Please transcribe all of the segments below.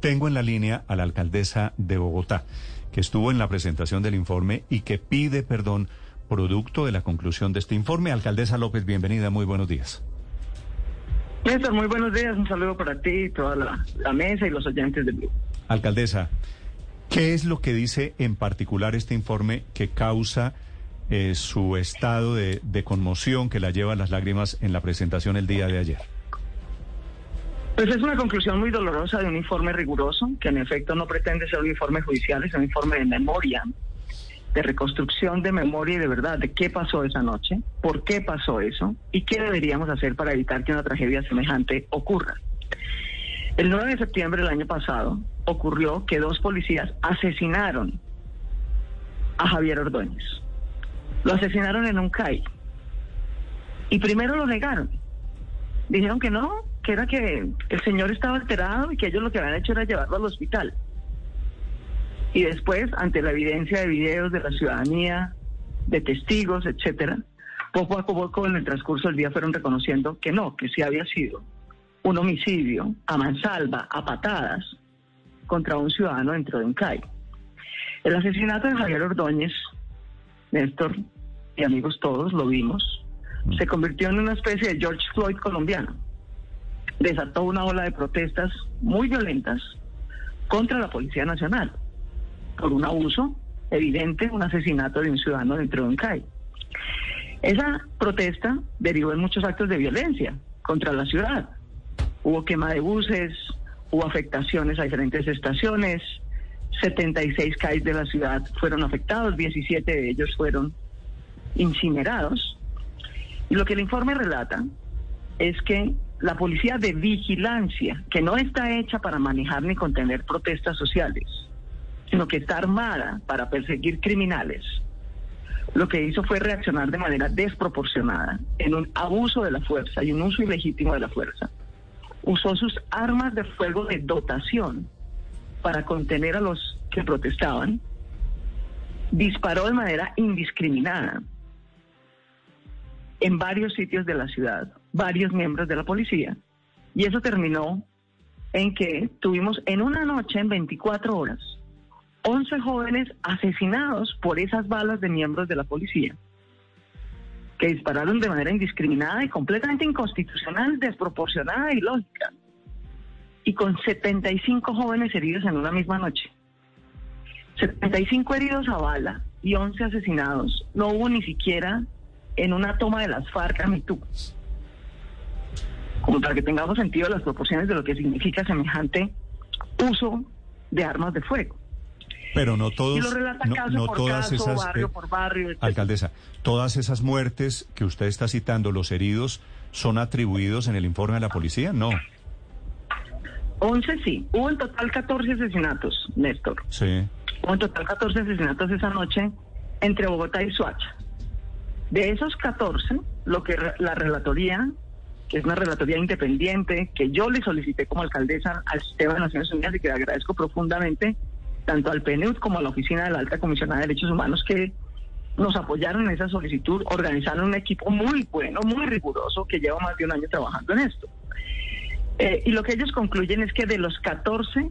Tengo en la línea a la alcaldesa de Bogotá, que estuvo en la presentación del informe y que pide perdón producto de la conclusión de este informe. Alcaldesa López, bienvenida, muy buenos días. Néstor, muy buenos días, un saludo para ti, y toda la, mesa y los oyentes del Blue. Alcaldesa, ¿qué es lo que dice en particular este informe que causa eh, su estado de, de conmoción que la lleva a las lágrimas en la presentación el día de ayer? Pues es una conclusión muy dolorosa de un informe riguroso, que en efecto no pretende ser un informe judicial, es un informe de memoria, de reconstrucción de memoria y de verdad de qué pasó esa noche, por qué pasó eso y qué deberíamos hacer para evitar que una tragedia semejante ocurra. El 9 de septiembre del año pasado ocurrió que dos policías asesinaron a Javier Ordóñez. Lo asesinaron en un CAI. Y primero lo negaron. Dijeron que no, que era que el señor estaba alterado y que ellos lo que habían hecho era llevarlo al hospital. Y después, ante la evidencia de videos de la ciudadanía, de testigos, etcétera, poco a poco en el transcurso del día fueron reconociendo que no, que sí había sido un homicidio a mansalva, a patadas, contra un ciudadano dentro de un CAI. El asesinato de Javier Ordóñez, Néstor y amigos todos lo vimos, se convirtió en una especie de George Floyd colombiano desató una ola de protestas muy violentas contra la Policía Nacional por un abuso evidente, un asesinato de un ciudadano dentro de un CAI. Esa protesta derivó en muchos actos de violencia contra la ciudad. Hubo quema de buses, hubo afectaciones a diferentes estaciones, 76 CAI de la ciudad fueron afectados, 17 de ellos fueron incinerados. Y lo que el informe relata es que la policía de vigilancia, que no está hecha para manejar ni contener protestas sociales, sino que está armada para perseguir criminales, lo que hizo fue reaccionar de manera desproporcionada en un abuso de la fuerza y un uso ilegítimo de la fuerza. Usó sus armas de fuego de dotación para contener a los que protestaban, disparó de manera indiscriminada en varios sitios de la ciudad, varios miembros de la policía. Y eso terminó en que tuvimos en una noche, en 24 horas, 11 jóvenes asesinados por esas balas de miembros de la policía, que dispararon de manera indiscriminada y completamente inconstitucional, desproporcionada y lógica, y con 75 jóvenes heridos en una misma noche. 75 heridos a bala y 11 asesinados. No hubo ni siquiera en una toma de las FARC a Mitú como para que tengamos sentido las proporciones de lo que significa semejante uso de armas de fuego. Pero no todos, no, todas esas, barrio por barrio, alcaldesa, todas esas muertes que usted está citando, los heridos, son atribuidos en el informe de la policía, no. 11 sí, hubo en total 14 asesinatos, Néstor. Sí. Hubo en total 14 asesinatos esa noche entre Bogotá y Suacha. De esos 14, lo que la relatoría que es una relatoría independiente que yo le solicité como alcaldesa al sistema de Naciones Unidas y que le agradezco profundamente tanto al PNUD como a la Oficina de la Alta Comisionada de Derechos Humanos que nos apoyaron en esa solicitud, organizaron un equipo muy bueno, muy riguroso, que lleva más de un año trabajando en esto. Eh, y lo que ellos concluyen es que de los 14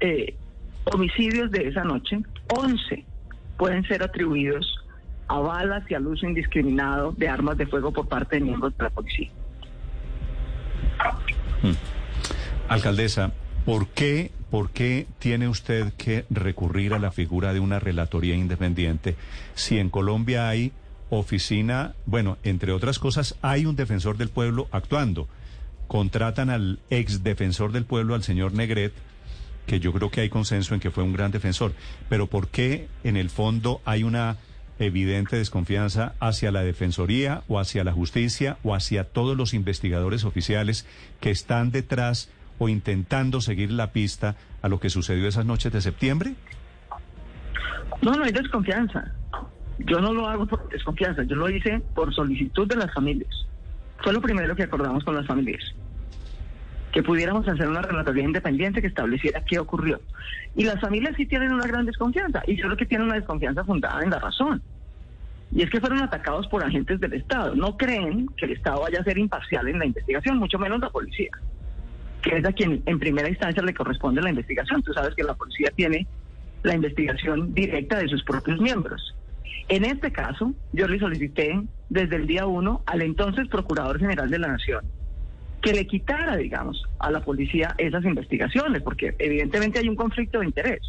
eh, homicidios de esa noche, 11 pueden ser atribuidos a balas y al uso indiscriminado de armas de fuego por parte de miembros de la policía. Hmm. Alcaldesa, ¿por qué, ¿por qué tiene usted que recurrir a la figura de una relatoría independiente si en Colombia hay oficina, bueno, entre otras cosas, hay un defensor del pueblo actuando? Contratan al ex defensor del pueblo, al señor Negret, que yo creo que hay consenso en que fue un gran defensor, pero ¿por qué en el fondo hay una evidente desconfianza hacia la Defensoría o hacia la justicia o hacia todos los investigadores oficiales que están detrás o intentando seguir la pista a lo que sucedió esas noches de septiembre? No, no hay desconfianza. Yo no lo hago por desconfianza, yo lo hice por solicitud de las familias. Fue lo primero que acordamos con las familias. Que pudiéramos hacer una relatoría independiente que estableciera qué ocurrió. Y las familias sí tienen una gran desconfianza, y yo creo que tienen una desconfianza fundada en la razón. Y es que fueron atacados por agentes del Estado. No creen que el Estado vaya a ser imparcial en la investigación, mucho menos la policía. que es a quien en primera instancia le corresponde la investigación. Tú sabes que la policía tiene la investigación directa de sus propios miembros. En este caso, yo le solicité desde el día uno al entonces Procurador General de la Nación que le quitara, digamos, a la policía esas investigaciones, porque evidentemente hay un conflicto de interés.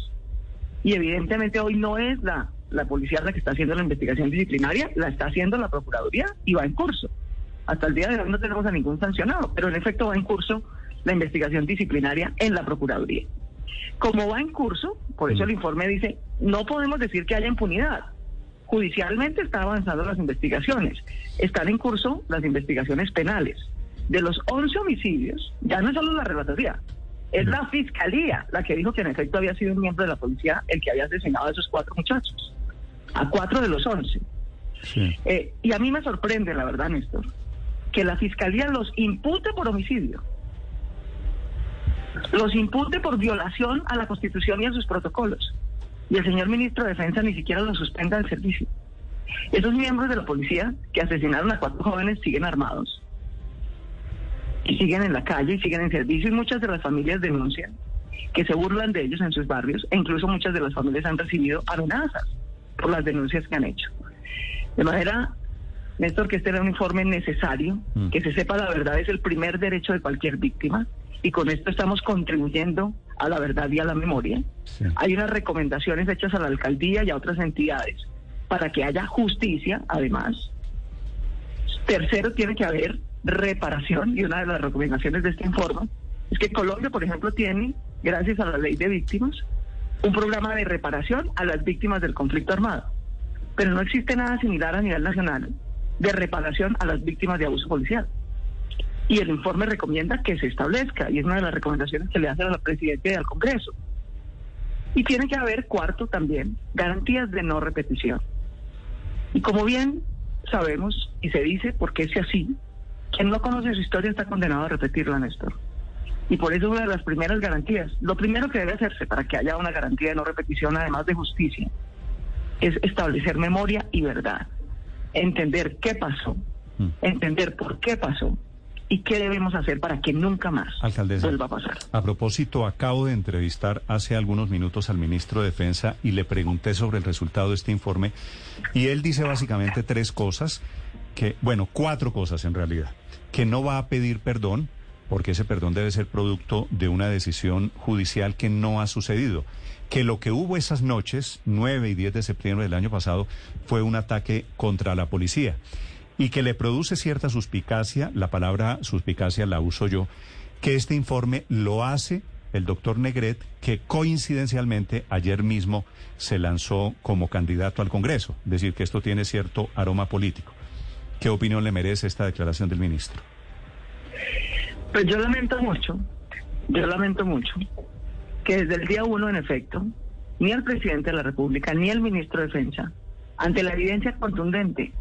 Y evidentemente hoy no es la, la policía la que está haciendo la investigación disciplinaria, la está haciendo la Procuraduría y va en curso. Hasta el día de hoy no tenemos a ningún sancionado, pero en efecto va en curso la investigación disciplinaria en la Procuraduría. Como va en curso, por eso el informe dice, no podemos decir que haya impunidad. Judicialmente están avanzando las investigaciones. Están en curso las investigaciones penales. De los 11 homicidios, ya no es solo la relatoría, es la fiscalía la que dijo que en efecto había sido un miembro de la policía el que había asesinado a esos cuatro muchachos, a cuatro de los 11. Eh, y a mí me sorprende, la verdad, Néstor, que la fiscalía los impute por homicidio los impute por violación a la Constitución y a sus protocolos. Y el señor ministro de Defensa ni siquiera los suspenda del servicio. Esos miembros de la policía que asesinaron a cuatro jóvenes siguen armados. Y siguen en la calle y siguen en servicio y muchas de las familias denuncian que se burlan de ellos en sus barrios e incluso muchas de las familias han recibido amenazas por las denuncias que han hecho. De manera, Néstor, que este era un informe necesario, mm. que se sepa la verdad es el primer derecho de cualquier víctima y con esto estamos contribuyendo a la verdad y a la memoria. Hay unas recomendaciones hechas a la alcaldía y a otras entidades para que haya justicia, además. Tercero, tiene que haber reparación y una de las recomendaciones de este informe es que Colombia, por ejemplo, tiene, gracias a la ley de víctimas, un programa de reparación a las víctimas del conflicto armado. Pero no existe nada similar a nivel nacional de reparación a las víctimas de abuso policial y el informe recomienda que se establezca, y es una de las recomendaciones que le hace a la presidenta y al Congreso. Y tiene que haber, cuarto también, garantías de no repetición. Y como bien sabemos y se dice, porque es así, quien no conoce su historia está condenado a repetirla, Néstor. Y por eso una de las primeras garantías, lo primero que debe hacerse para que haya una garantía de no repetición, además de justicia, es establecer memoria y verdad. Entender qué pasó, mm. entender por qué pasó y qué debemos hacer para que nunca más vuelva a pasar. A propósito, acabo de entrevistar hace algunos minutos al ministro de Defensa y le pregunté sobre el resultado de este informe y él dice básicamente tres cosas, que bueno, cuatro cosas en realidad, que no va a pedir perdón porque ese perdón debe ser producto de una decisión judicial que no ha sucedido. Que lo que hubo esas noches, 9 y 10 de septiembre del año pasado, fue un ataque contra la policía y que le produce cierta suspicacia, la palabra suspicacia la uso yo, que este informe lo hace el doctor Negret, que coincidencialmente ayer mismo se lanzó como candidato al Congreso, es decir, que esto tiene cierto aroma político. ¿Qué opinión le merece esta declaración del ministro? Pues yo lamento mucho, yo lamento mucho que desde el día uno, en efecto, ni el presidente de la República ni el ministro de Defensa, ante la evidencia contundente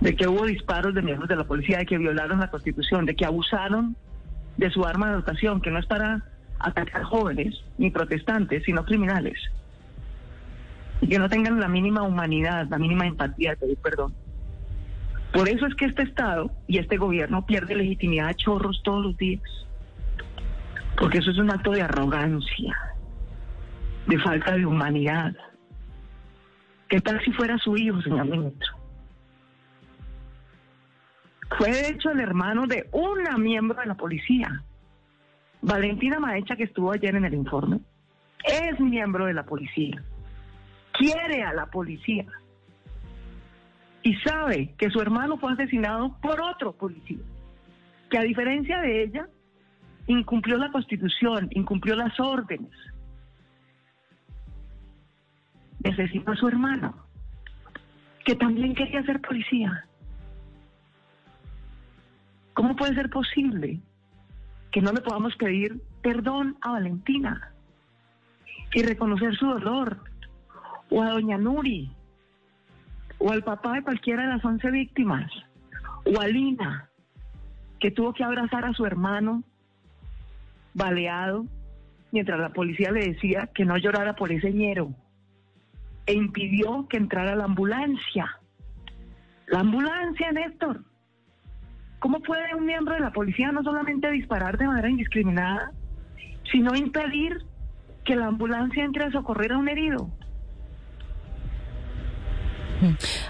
de que hubo disparos de miembros de la policía, de que violaron la constitución, de que abusaron de su arma de dotación, que no es para atacar jóvenes ni protestantes, sino criminales. Y que no tengan la mínima humanidad, la mínima empatía pedir perdón. Por eso es que este Estado y este gobierno pierde legitimidad a chorros todos los días. Porque eso es un acto de arrogancia, de falta de humanidad. ¿Qué tal si fuera su hijo, señor ministro? Fue de hecho el hermano de una miembro de la policía. Valentina Maecha, que estuvo ayer en el informe, es miembro de la policía. Quiere a la policía. Y sabe que su hermano fue asesinado por otro policía. Que a diferencia de ella, incumplió la constitución, incumplió las órdenes. Necesita a su hermano, que también quería ser policía. ¿Cómo puede ser posible que no le podamos pedir perdón a Valentina y reconocer su dolor? O a doña Nuri, o al papá de cualquiera de las once víctimas, o a Lina, que tuvo que abrazar a su hermano baleado mientras la policía le decía que no llorara por ese ñero e impidió que entrara la ambulancia. La ambulancia, Néstor ¿Cómo puede un miembro de la policía no solamente disparar de manera indiscriminada, sino impedir que la ambulancia entre a socorrer a un herido?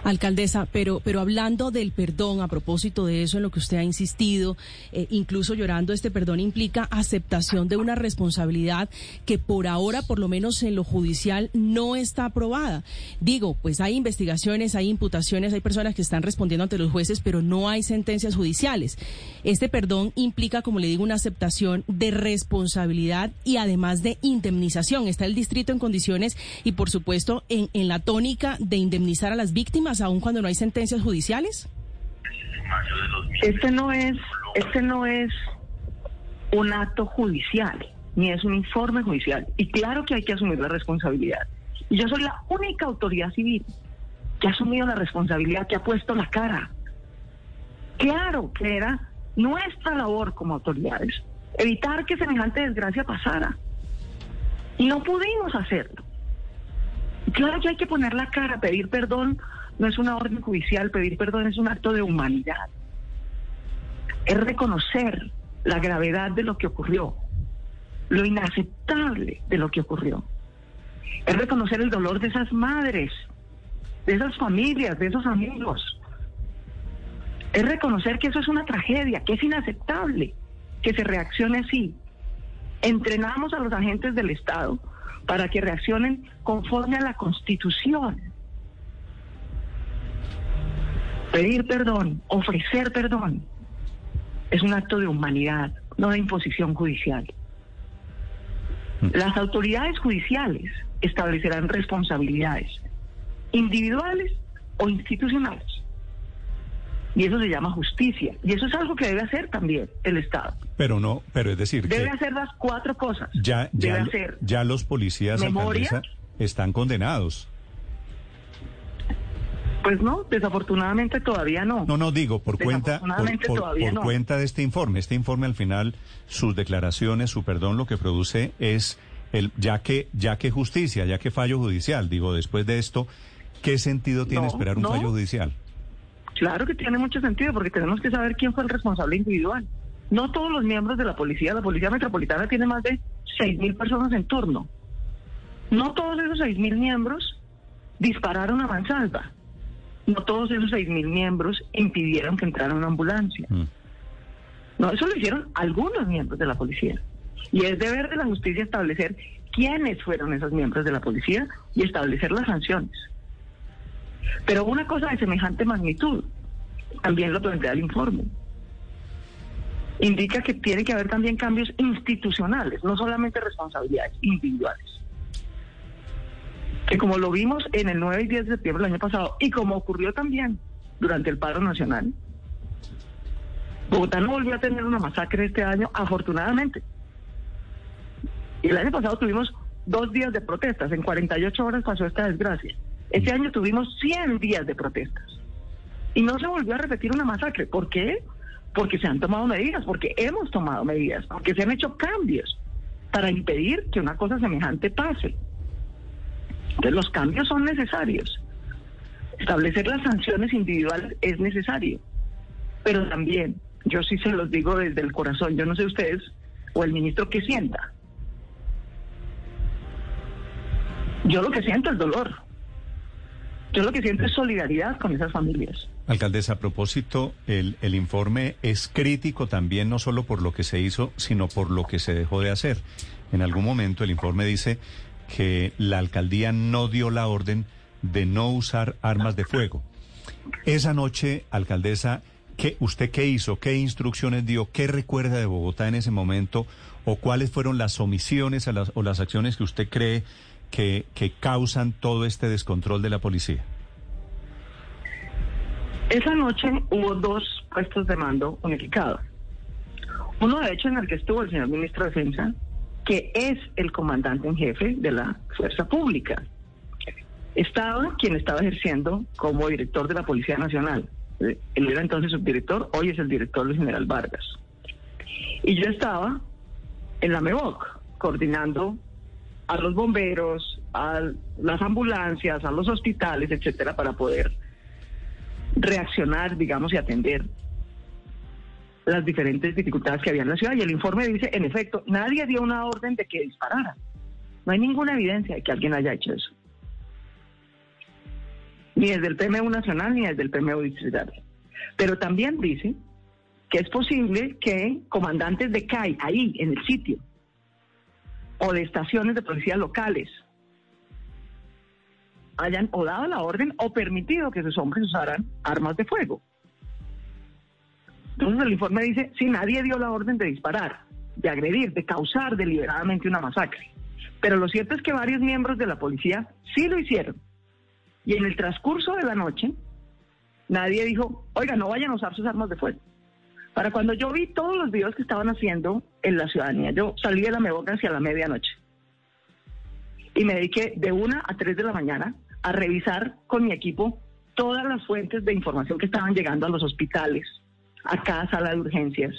Alcaldesa, pero, pero hablando del perdón, a propósito de eso en lo que usted ha insistido, eh, incluso llorando, este perdón implica aceptación de una responsabilidad que por ahora, por lo menos en lo judicial, no está aprobada. Digo, pues hay investigaciones, hay imputaciones, hay personas que están respondiendo ante los jueces, pero no hay sentencias judiciales. Este perdón implica, como le digo, una aceptación de responsabilidad y además de indemnización. Está el distrito en condiciones y, por supuesto, en, en la tónica de indemnizar a las víctimas, aun cuando no hay sentencias judiciales? Este no es, este no es un acto judicial, ni es un informe judicial. Y claro que hay que asumir la responsabilidad. Y yo soy la única autoridad civil que ha asumido la responsabilidad, que ha puesto la cara. Claro que era nuestra labor como autoridades evitar que semejante desgracia pasara. Y no pudimos hacerlo. Claro que hay que poner la cara, pedir perdón no es una orden judicial, pedir perdón es un acto de humanidad. Es reconocer la gravedad de lo que ocurrió, lo inaceptable de lo que ocurrió. Es reconocer el dolor de esas madres, de esas familias, de esos amigos. Es reconocer que eso es una tragedia, que es inaceptable que se reaccione así. Entrenamos a los agentes del Estado para que reaccionen conforme a la Constitución. Pedir perdón, ofrecer perdón, es un acto de humanidad, no de imposición judicial. Mm. Las autoridades judiciales establecerán responsabilidades individuales o institucionales. Y eso se llama justicia. Y eso es algo que debe hacer también el Estado. Pero no, pero es decir... Debe hacer las cuatro cosas. Ya, ya, ya los policías están condenados. Pues no, desafortunadamente todavía no. No, no digo, por cuenta, por, cuenta de este informe. Este informe al final, sus declaraciones, su perdón, lo que produce es el ya que ya que justicia, ya que fallo judicial. Digo, después de esto, ¿qué sentido tiene esperar un fallo judicial? Claro que tiene mucho sentido porque tenemos que saber quién fue el responsable individual. No todos los miembros de la policía, la policía metropolitana tiene más de 6.000 personas en turno. No todos esos 6.000 miembros dispararon a mansalva. No todos esos 6.000 miembros impidieron que entrara una ambulancia. Mm. No, eso lo hicieron algunos miembros de la policía. Y es deber de la justicia establecer quiénes fueron esos miembros de la policía y establecer las sanciones. Pero una cosa de semejante magnitud, también lo plantea el informe, indica que tiene que haber también cambios institucionales, no solamente responsabilidades individuales. Que como lo vimos en el 9 y 10 de septiembre del año pasado, y como ocurrió también durante el paro nacional, Bogotá no volvió a tener una masacre este año, afortunadamente. Y el año pasado tuvimos dos días de protestas, en 48 horas pasó esta desgracia. Este año tuvimos 100 días de protestas y no se volvió a repetir una masacre. ¿Por qué? Porque se han tomado medidas, porque hemos tomado medidas, porque se han hecho cambios para impedir que una cosa semejante pase. Entonces los cambios son necesarios. Establecer las sanciones individuales es necesario, pero también, yo sí se los digo desde el corazón, yo no sé ustedes o el ministro que sienta. Yo lo que siento es dolor. Yo lo que siento es solidaridad con esas familias. Alcaldesa, a propósito, el, el informe es crítico también no solo por lo que se hizo, sino por lo que se dejó de hacer. En algún momento el informe dice que la alcaldía no dio la orden de no usar armas de fuego. Esa noche, alcaldesa, ¿qué, ¿usted qué hizo? ¿Qué instrucciones dio? ¿Qué recuerda de Bogotá en ese momento? ¿O cuáles fueron las omisiones o las acciones que usted cree que, causan todo este descontrol de la policía? Esa noche hubo dos puestos de mando unificados. Uno, de hecho, en el que estuvo el señor ministro de Defensa, que es el comandante en jefe de la Fuerza Pública. Estaba quien estaba ejerciendo como director de la Policía Nacional. Él era entonces subdirector, hoy es el director del general Vargas. Y yo estaba en la MEVOC, coordinando a los bomberos, a las ambulancias, a los hospitales, etcétera, para poder reaccionar, digamos, y atender las diferentes dificultades que había en la ciudad. Y el informe dice, en efecto, nadie dio una orden de que disparara. No hay ninguna evidencia de que alguien haya hecho eso. Ni desde el PMU nacional ni desde el PMU distrital. Pero también dice que es posible que comandantes de CAI, ahí, en el sitio, o de estaciones de policía locales, hayan o dado la orden o permitido que esos hombres usaran armas de fuego. Entonces el informe dice, si nadie dio la orden de disparar, de agredir, de causar deliberadamente una masacre. Pero lo cierto es que varios miembros de la policía sí lo hicieron. Y en el transcurso de la noche, nadie dijo, oiga, no vayan a usar sus armas de fuego. Para cuando yo vi todos los videos que estaban haciendo en la ciudadanía, yo salí de la Meboca hacia la medianoche. Y me dediqué de una a tres de la mañana a revisar con mi equipo todas las fuentes de información que estaban llegando a los hospitales, a cada sala de urgencias,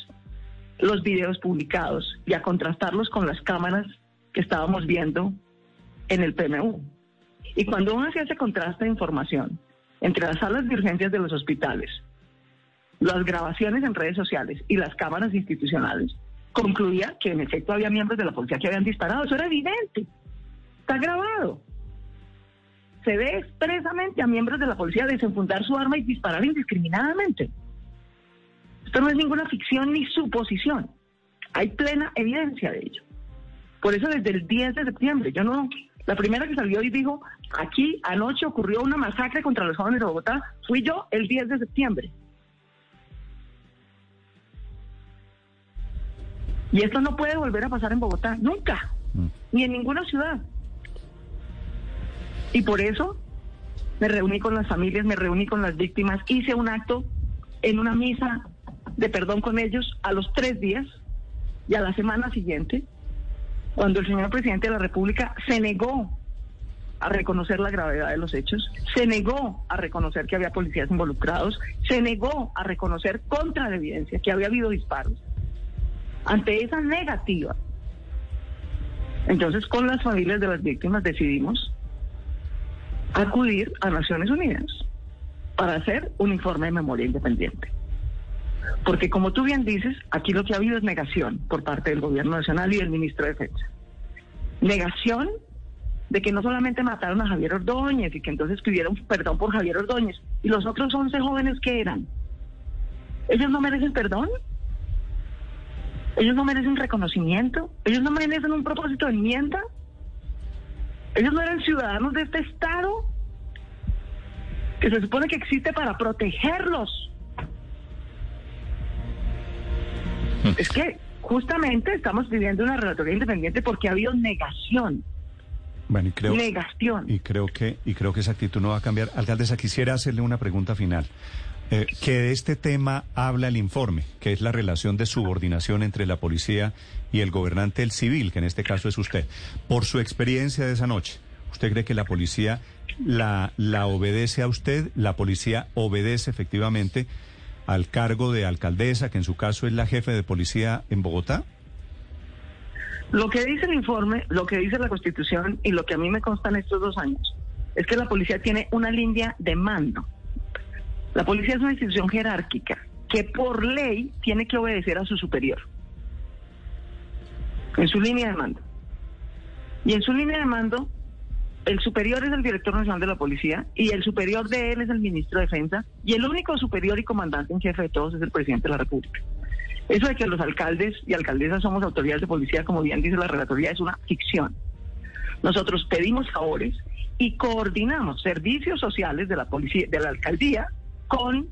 los videos publicados y a contrastarlos con las cámaras que estábamos viendo en el PMU. Y cuando uno hacía ese contraste de información entre las salas de urgencias de los hospitales, las grabaciones en redes sociales y las cámaras institucionales, concluía que en efecto había miembros de la policía que habían disparado. Eso era evidente. Está grabado se ve expresamente a miembros de la policía desenfundar su arma y disparar indiscriminadamente. Esto no es ninguna ficción ni suposición. Hay plena evidencia de ello. Por eso desde el 10 de septiembre, yo no, la primera que salió y dijo, aquí anoche ocurrió una masacre contra los jóvenes de Bogotá, fui yo el 10 de septiembre. Y esto no puede volver a pasar en Bogotá, nunca, mm. ni en ninguna ciudad. Y por eso me reuní con las familias, me reuní con las víctimas, hice un acto en una misa de perdón con ellos a los tres días y a la semana siguiente, cuando el señor presidente de la República se negó a reconocer la gravedad de los hechos, se negó a reconocer que había policías involucrados, se negó a reconocer contra la evidencia que había habido disparos. Ante esa negativa, entonces con las familias de las víctimas decidimos acudir a Naciones Unidas para hacer un informe de memoria independiente. Porque como tú bien dices, aquí lo que ha habido es negación por parte del gobierno nacional y del ministro de Defensa. Negación de que no solamente mataron a Javier Ordóñez y que entonces pidieron perdón por Javier Ordóñez y los otros 11 jóvenes que eran. ¿Ellos no merecen perdón? ¿Ellos no merecen reconocimiento? ¿Ellos no merecen un propósito de enmienda? Ellos no eran ciudadanos de este Estado que se supone que existe para protegerlos. Hmm. Es que justamente estamos viviendo una relatoría independiente porque ha habido negación. Bueno, y creo, negación. Y creo que y creo que esa actitud no va a cambiar. Alcaldesa, quisiera hacerle una pregunta final. Eh, que de este tema habla el informe, que es la relación de subordinación entre la policía y el gobernante del civil, que en este caso es usted. Por su experiencia de esa noche, ¿usted cree que la policía la, la obedece a usted? ¿La policía obedece efectivamente al cargo de alcaldesa, que en su caso es la jefe de policía en Bogotá? Lo que dice el informe, lo que dice la Constitución y lo que a mí me consta en estos dos años es que la policía tiene una línea de mando la policía es una institución jerárquica que por ley tiene que obedecer a su superior en su línea de mando. Y en su línea de mando, el superior es el director nacional de la policía y el superior de él es el ministro de Defensa y el único superior y comandante en jefe de todos es el presidente de la República. Eso de que los alcaldes y alcaldesas somos autoridades de policía, como bien dice la relatoría, es una ficción. Nosotros pedimos favores y coordinamos servicios sociales de la policía, de la alcaldía con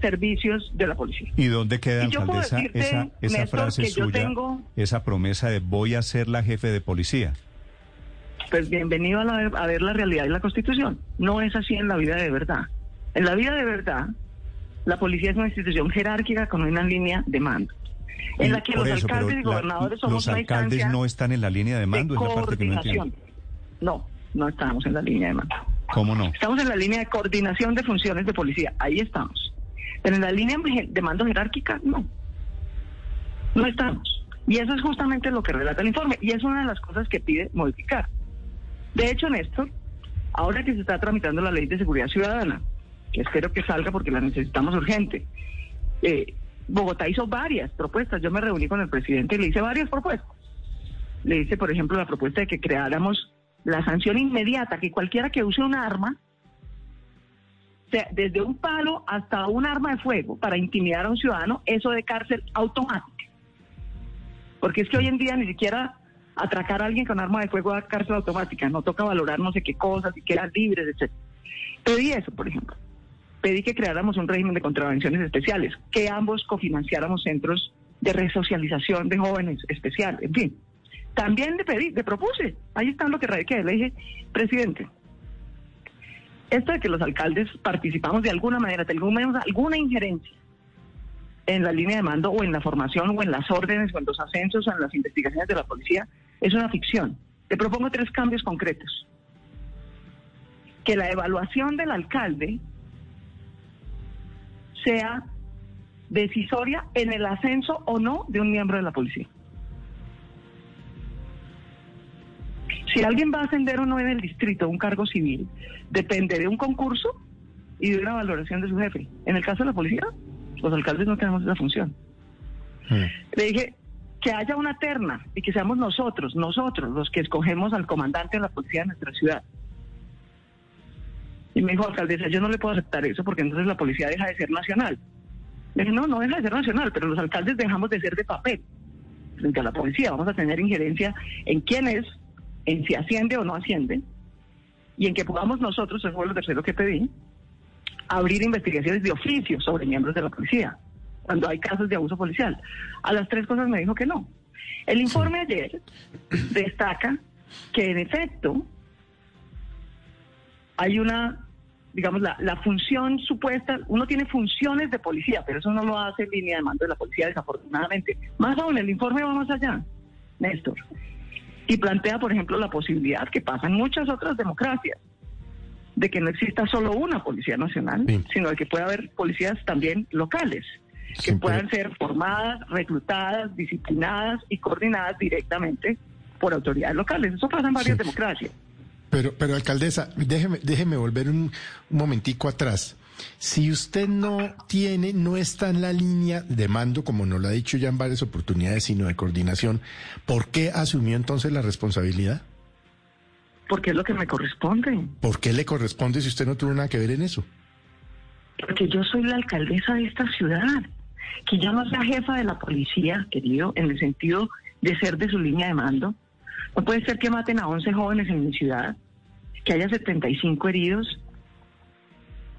servicios de la policía. ¿Y dónde queda, alcaldesa, esa, esa frase suya, esa promesa de voy a ser la jefe de policía? Pues bienvenido a, a, ver la realidad y la constitución. No es así en la vida de verdad. En la vida de verdad, la policía es una institución jerárquica con una línea de mando. En la que los alcaldes y gobernadores somos Los alcaldes no están en la línea de mando, es la parte que no entiendo. No, no estamos en la línea de mando. ¿Cómo no? Estamos en la línea de coordinación de funciones de policía, ahí estamos. Pero en la línea de mando jerárquica, no. No estamos. Y eso es justamente lo que relata el informe. Y es una de las cosas que pide modificar. De hecho, Néstor, ahora que se está tramitando la ley de seguridad ciudadana, que espero que salga porque la necesitamos urgente, eh, Bogotá hizo varias propuestas. Yo me reuní con el presidente y le hice varias propuestas. Le hice, por ejemplo, la propuesta de que creáramos la sanción inmediata, que cualquiera que use un arma, sea, desde un palo hasta un arma de fuego para intimidar a un ciudadano, eso de cárcel automática. Porque es que hoy en día ni siquiera atracar a alguien con arma de fuego da cárcel automática, no toca valorar no sé qué cosas, si quedan libres, etc. Pedí eso, por ejemplo. Pedí que creáramos un régimen de contravenciones especiales, que ambos cofinanciáramos centros de resocialización de jóvenes especiales, en fin. También le pedí, le propuse, ahí está lo que radiqué, le dije, presidente, esto de que los alcaldes participamos de alguna manera, tenemos alguna injerencia en la línea de mando o en la formación o en las órdenes o en los ascensos o en las investigaciones de la policía, es una ficción. Le propongo tres cambios concretos. Que la evaluación del alcalde sea decisoria en el ascenso o no de un miembro de la policía. Si alguien va a ascender o no en el distrito un cargo civil, depende de un concurso y de una valoración de su jefe. En el caso de la policía, los alcaldes no tenemos esa función. Hmm. Le dije que haya una terna y que seamos nosotros, nosotros los que escogemos al comandante de la policía de nuestra ciudad. Y me dijo, alcaldesa, yo no le puedo aceptar eso porque entonces la policía deja de ser nacional. Le dije, no, no deja de ser nacional, pero los alcaldes dejamos de ser de papel frente a la policía. Vamos a tener injerencia en quién es en si asciende o no asciende, y en que podamos nosotros, eso fue lo tercero que pedí, abrir investigaciones de oficio sobre miembros de la policía, cuando hay casos de abuso policial. A las tres cosas me dijo que no. El informe ayer destaca que en efecto hay una, digamos, la, la función supuesta, uno tiene funciones de policía, pero eso no lo hace en línea de mando de la policía, desafortunadamente. Más aún, el informe va más allá, Néstor y plantea, por ejemplo, la posibilidad que pasa en muchas otras democracias de que no exista solo una policía nacional, sino de que pueda haber policías también locales, que puedan ser formadas, reclutadas, disciplinadas y coordinadas directamente por autoridades locales. Eso pasa en varias democracias. Pero, pero alcaldesa, déjeme, déjeme volver un momentico atrás. Si usted no tiene, no está en la línea de mando, como nos lo ha dicho ya en varias oportunidades, sino de coordinación, ¿por qué asumió entonces la responsabilidad? Porque es lo que me corresponde. ¿Por qué le corresponde si usted no tuvo nada que ver en eso? Porque yo soy la alcaldesa de esta ciudad, que yo no soy jefa de la policía, querido, en el sentido de ser de su línea de mando. No puede ser que maten a 11 jóvenes en mi ciudad, que haya 75 heridos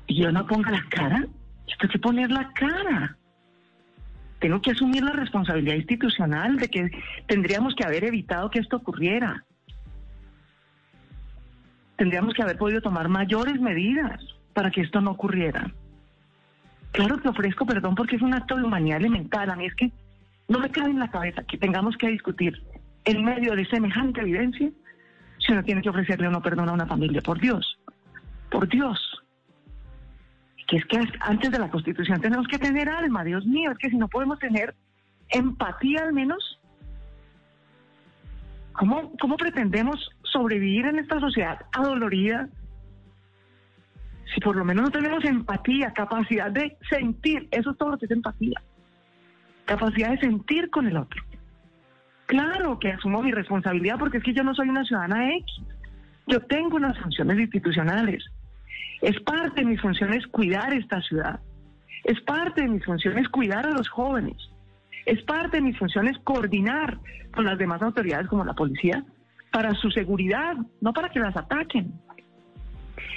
y yo no ponga la cara, yo tengo que poner la cara. Tengo que asumir la responsabilidad institucional de que tendríamos que haber evitado que esto ocurriera. Tendríamos que haber podido tomar mayores medidas para que esto no ocurriera. Claro que ofrezco perdón porque es un acto de humanidad elemental. A mí es que no me cabe en la cabeza que tengamos que discutir en medio de semejante evidencia si uno tiene que ofrecerle o no perdón a una familia. Por Dios, por Dios que es que antes de la Constitución tenemos que tener alma, Dios mío, es que si no podemos tener empatía al menos, ¿cómo, cómo pretendemos sobrevivir en esta sociedad adolorida si por lo menos no tenemos empatía, capacidad de sentir, eso es todo lo que es empatía, capacidad de sentir con el otro. Claro que asumo mi responsabilidad porque es que yo no soy una ciudadana X, yo tengo unas funciones institucionales es parte de mis funciones cuidar esta ciudad. Es parte de mis funciones cuidar a los jóvenes. Es parte de mis funciones coordinar con las demás autoridades como la policía para su seguridad, no para que las ataquen.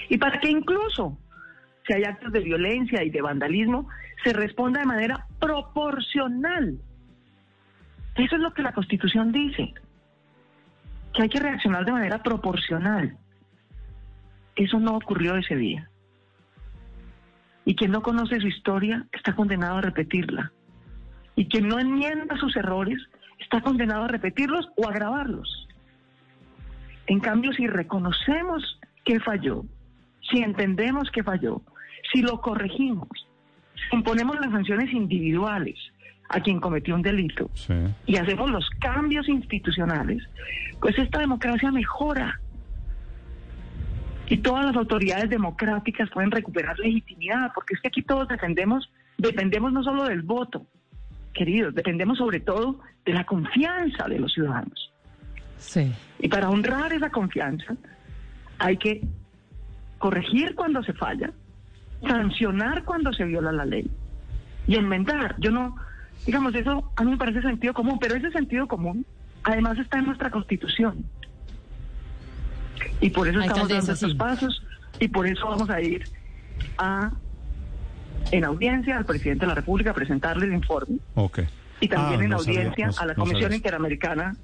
Y para que incluso si hay actos de violencia y de vandalismo, se responda de manera proporcional. Eso es lo que la Constitución dice, que hay que reaccionar de manera proporcional. Eso no ocurrió ese día. Y quien no conoce su historia está condenado a repetirla. Y quien no enmienda sus errores está condenado a repetirlos o agravarlos. En cambio, si reconocemos que falló, si entendemos que falló, si lo corregimos, si imponemos las sanciones individuales a quien cometió un delito y hacemos los cambios institucionales, pues esta democracia mejora y todas las autoridades democráticas pueden recuperar legitimidad, porque es que aquí todos defendemos, dependemos no solo del voto, queridos, dependemos sobre todo de la confianza de los ciudadanos. Sí. Y para honrar esa confianza hay que corregir cuando se falla, sancionar cuando se viola la ley y enmendar. Yo no, digamos, eso a mí me parece sentido común, pero ese sentido común además está en nuestra constitución. Y por eso estamos dando estos pasos y por eso vamos a ir a en audiencia al presidente de la República a presentarle el informe. Okay. Y también ah, en audiencia a la Comisión Interamericana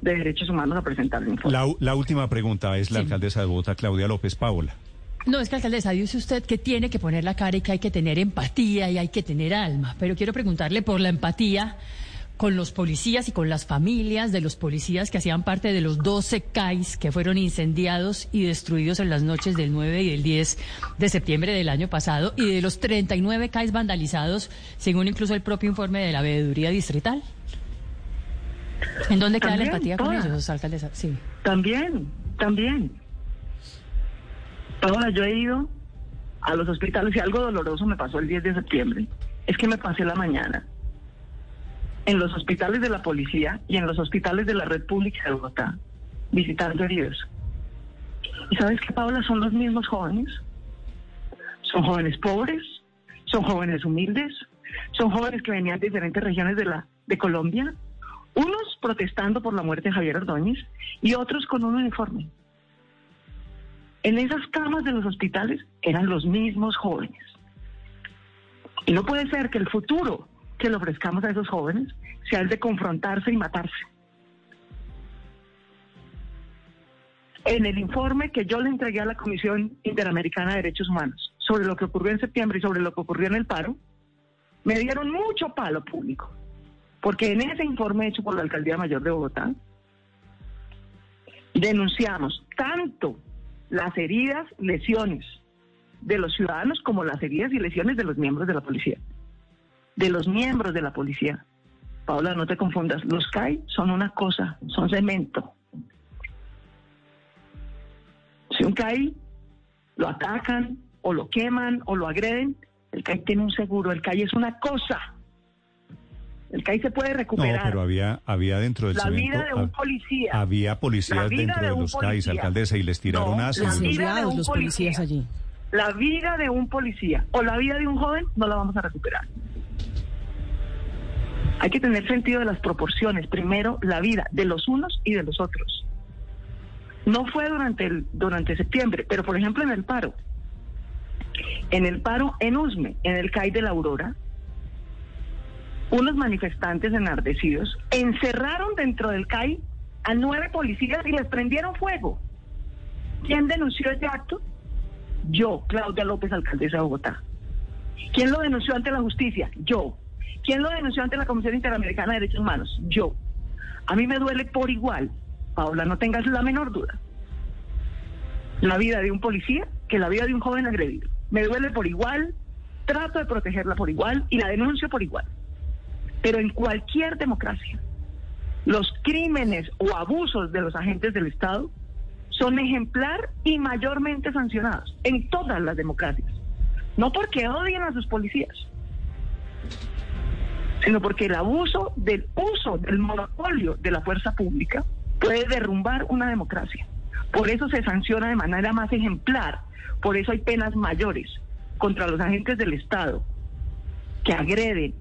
de Derechos Humanos a presentar el informe. La, la última pregunta es la alcaldesa de Bogotá, Claudia López Paola. No, es que alcaldesa, dice usted que tiene que poner la cara y que hay que tener empatía y hay que tener alma. Pero quiero preguntarle por la empatía con los policías y con las familias de los policías que hacían parte de los 12 CAIs que fueron incendiados y destruidos en las noches del 9 y del 10 de septiembre del año pasado y de los 39 CAIs vandalizados, según incluso el propio informe de la veeduría distrital. ¿En dónde queda la empatía con ellos, alcaldesa? Sí. También, también. Ahora yo he ido a los hospitales y algo doloroso me pasó el 10 de septiembre. Es que me pasé la mañana en los hospitales de la policía y en los hospitales de la red pública de Bogotá, visitando heridos. ¿Y sabes qué, Paula? Son los mismos jóvenes. Son jóvenes pobres, son jóvenes humildes, son jóvenes que venían de diferentes regiones de, la, de Colombia, unos protestando por la muerte de Javier Ordóñez y otros con un uniforme. En esas camas de los hospitales eran los mismos jóvenes. Y no puede ser que el futuro que le ofrezcamos a esos jóvenes sea el de confrontarse y matarse. En el informe que yo le entregué a la Comisión Interamericana de Derechos Humanos sobre lo que ocurrió en septiembre y sobre lo que ocurrió en el paro, me dieron mucho palo público, porque en ese informe hecho por la Alcaldía Mayor de Bogotá, denunciamos tanto las heridas, lesiones de los ciudadanos como las heridas y lesiones de los miembros de la policía de los miembros de la policía. Paula, no te confundas, los CAI son una cosa, son cemento. Si un CAI lo atacan o lo queman o lo agreden, el CAI tiene un seguro, el CAI es una cosa. El CAI se puede recuperar. No, pero había, había dentro del La vida de un policía. Había policías dentro de, los CAIs, alcaldesa, y les tiraron no, ácido. La vida de los policías allí. La vida de un policía o la vida de un joven no la vamos a recuperar. Hay que tener sentido de las proporciones. Primero, la vida de los unos y de los otros. No fue durante, el, durante septiembre, pero por ejemplo en el paro. En el paro en Usme, en el CAI de la Aurora, unos manifestantes enardecidos encerraron dentro del CAI a nueve policías y les prendieron fuego. ¿Quién denunció ese acto? Yo, Claudia López, alcaldesa de Bogotá. ¿Quién lo denunció ante la justicia? Yo. ¿Quién lo denunció ante la Comisión Interamericana de Derechos Humanos? Yo. A mí me duele por igual, Paula, no tengas la menor duda. La vida de un policía que la vida de un joven agredido. Me duele por igual, trato de protegerla por igual y la denuncio por igual. Pero en cualquier democracia, los crímenes o abusos de los agentes del Estado son ejemplar y mayormente sancionados en todas las democracias. No porque odien a sus policías, sino porque el abuso del uso del monopolio de la fuerza pública puede derrumbar una democracia. Por eso se sanciona de manera más ejemplar, por eso hay penas mayores contra los agentes del Estado que agreden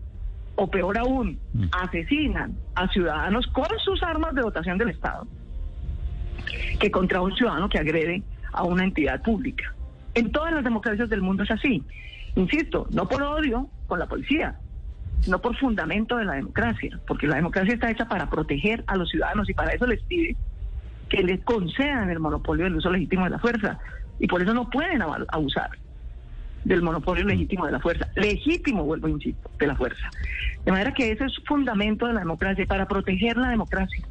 o peor aún, mm. asesinan a ciudadanos con sus armas de dotación del Estado, que contra un ciudadano que agrede a una entidad pública. En todas las democracias del mundo es así. Insisto, no por odio con la policía, no por fundamento de la democracia, porque la democracia está hecha para proteger a los ciudadanos y para eso les pide que les concedan el monopolio del uso legítimo de la fuerza. Y por eso no pueden abusar del monopolio legítimo de la fuerza, legítimo, vuelvo a insisto, de la fuerza. De manera que ese es fundamento de la democracia, para proteger la democracia,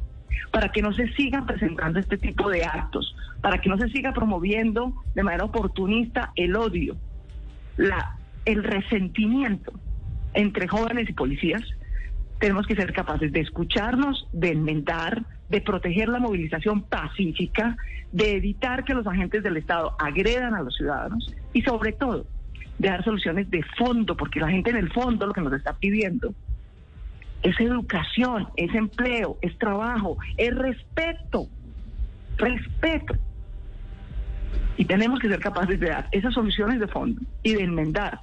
para que no se sigan presentando este tipo de actos, para que no se siga promoviendo de manera oportunista el odio, la, el resentimiento entre jóvenes y policías, tenemos que ser capaces de escucharnos, de enmendar, de proteger la movilización pacífica, de evitar que los agentes del Estado agredan a los ciudadanos y sobre todo de dar soluciones de fondo, porque la gente en el fondo lo que nos está pidiendo es educación, es empleo, es trabajo, es respeto, respeto. Y tenemos que ser capaces de dar esas soluciones de fondo y de enmendar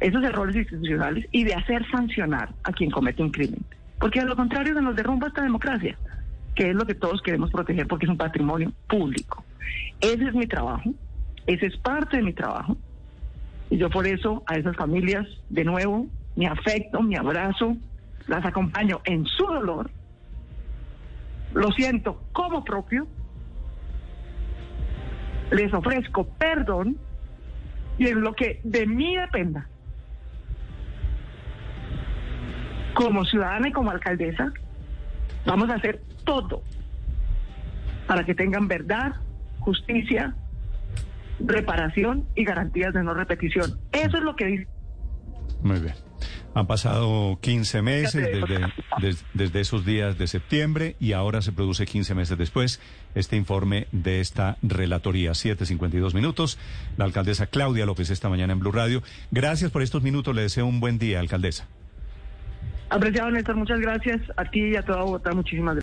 esos errores institucionales y de hacer sancionar a quien comete un crimen. Porque a lo contrario se nos derrumba esta democracia, que es lo que todos queremos proteger porque es un patrimonio público. Ese es mi trabajo, ese es parte de mi trabajo. Y yo por eso a esas familias, de nuevo, mi afecto, mi abrazo, las acompaño en su dolor, lo siento como propio, les ofrezco perdón y en lo que de mí dependa, como ciudadana y como alcaldesa, vamos a hacer todo para que tengan verdad, justicia, reparación y garantías de no repetición. Eso es lo que dice. Muy bien. Han pasado 15 meses desde, desde, desde, esos días de septiembre y ahora se produce 15 meses después este informe de esta relatoría. 7.52 minutos. La alcaldesa Claudia López esta mañana en Blue Radio. Gracias por estos minutos. Le deseo un buen día, alcaldesa. Apreciado Néstor, muchas gracias a ti y a toda Bogotá. Muchísimas gracias.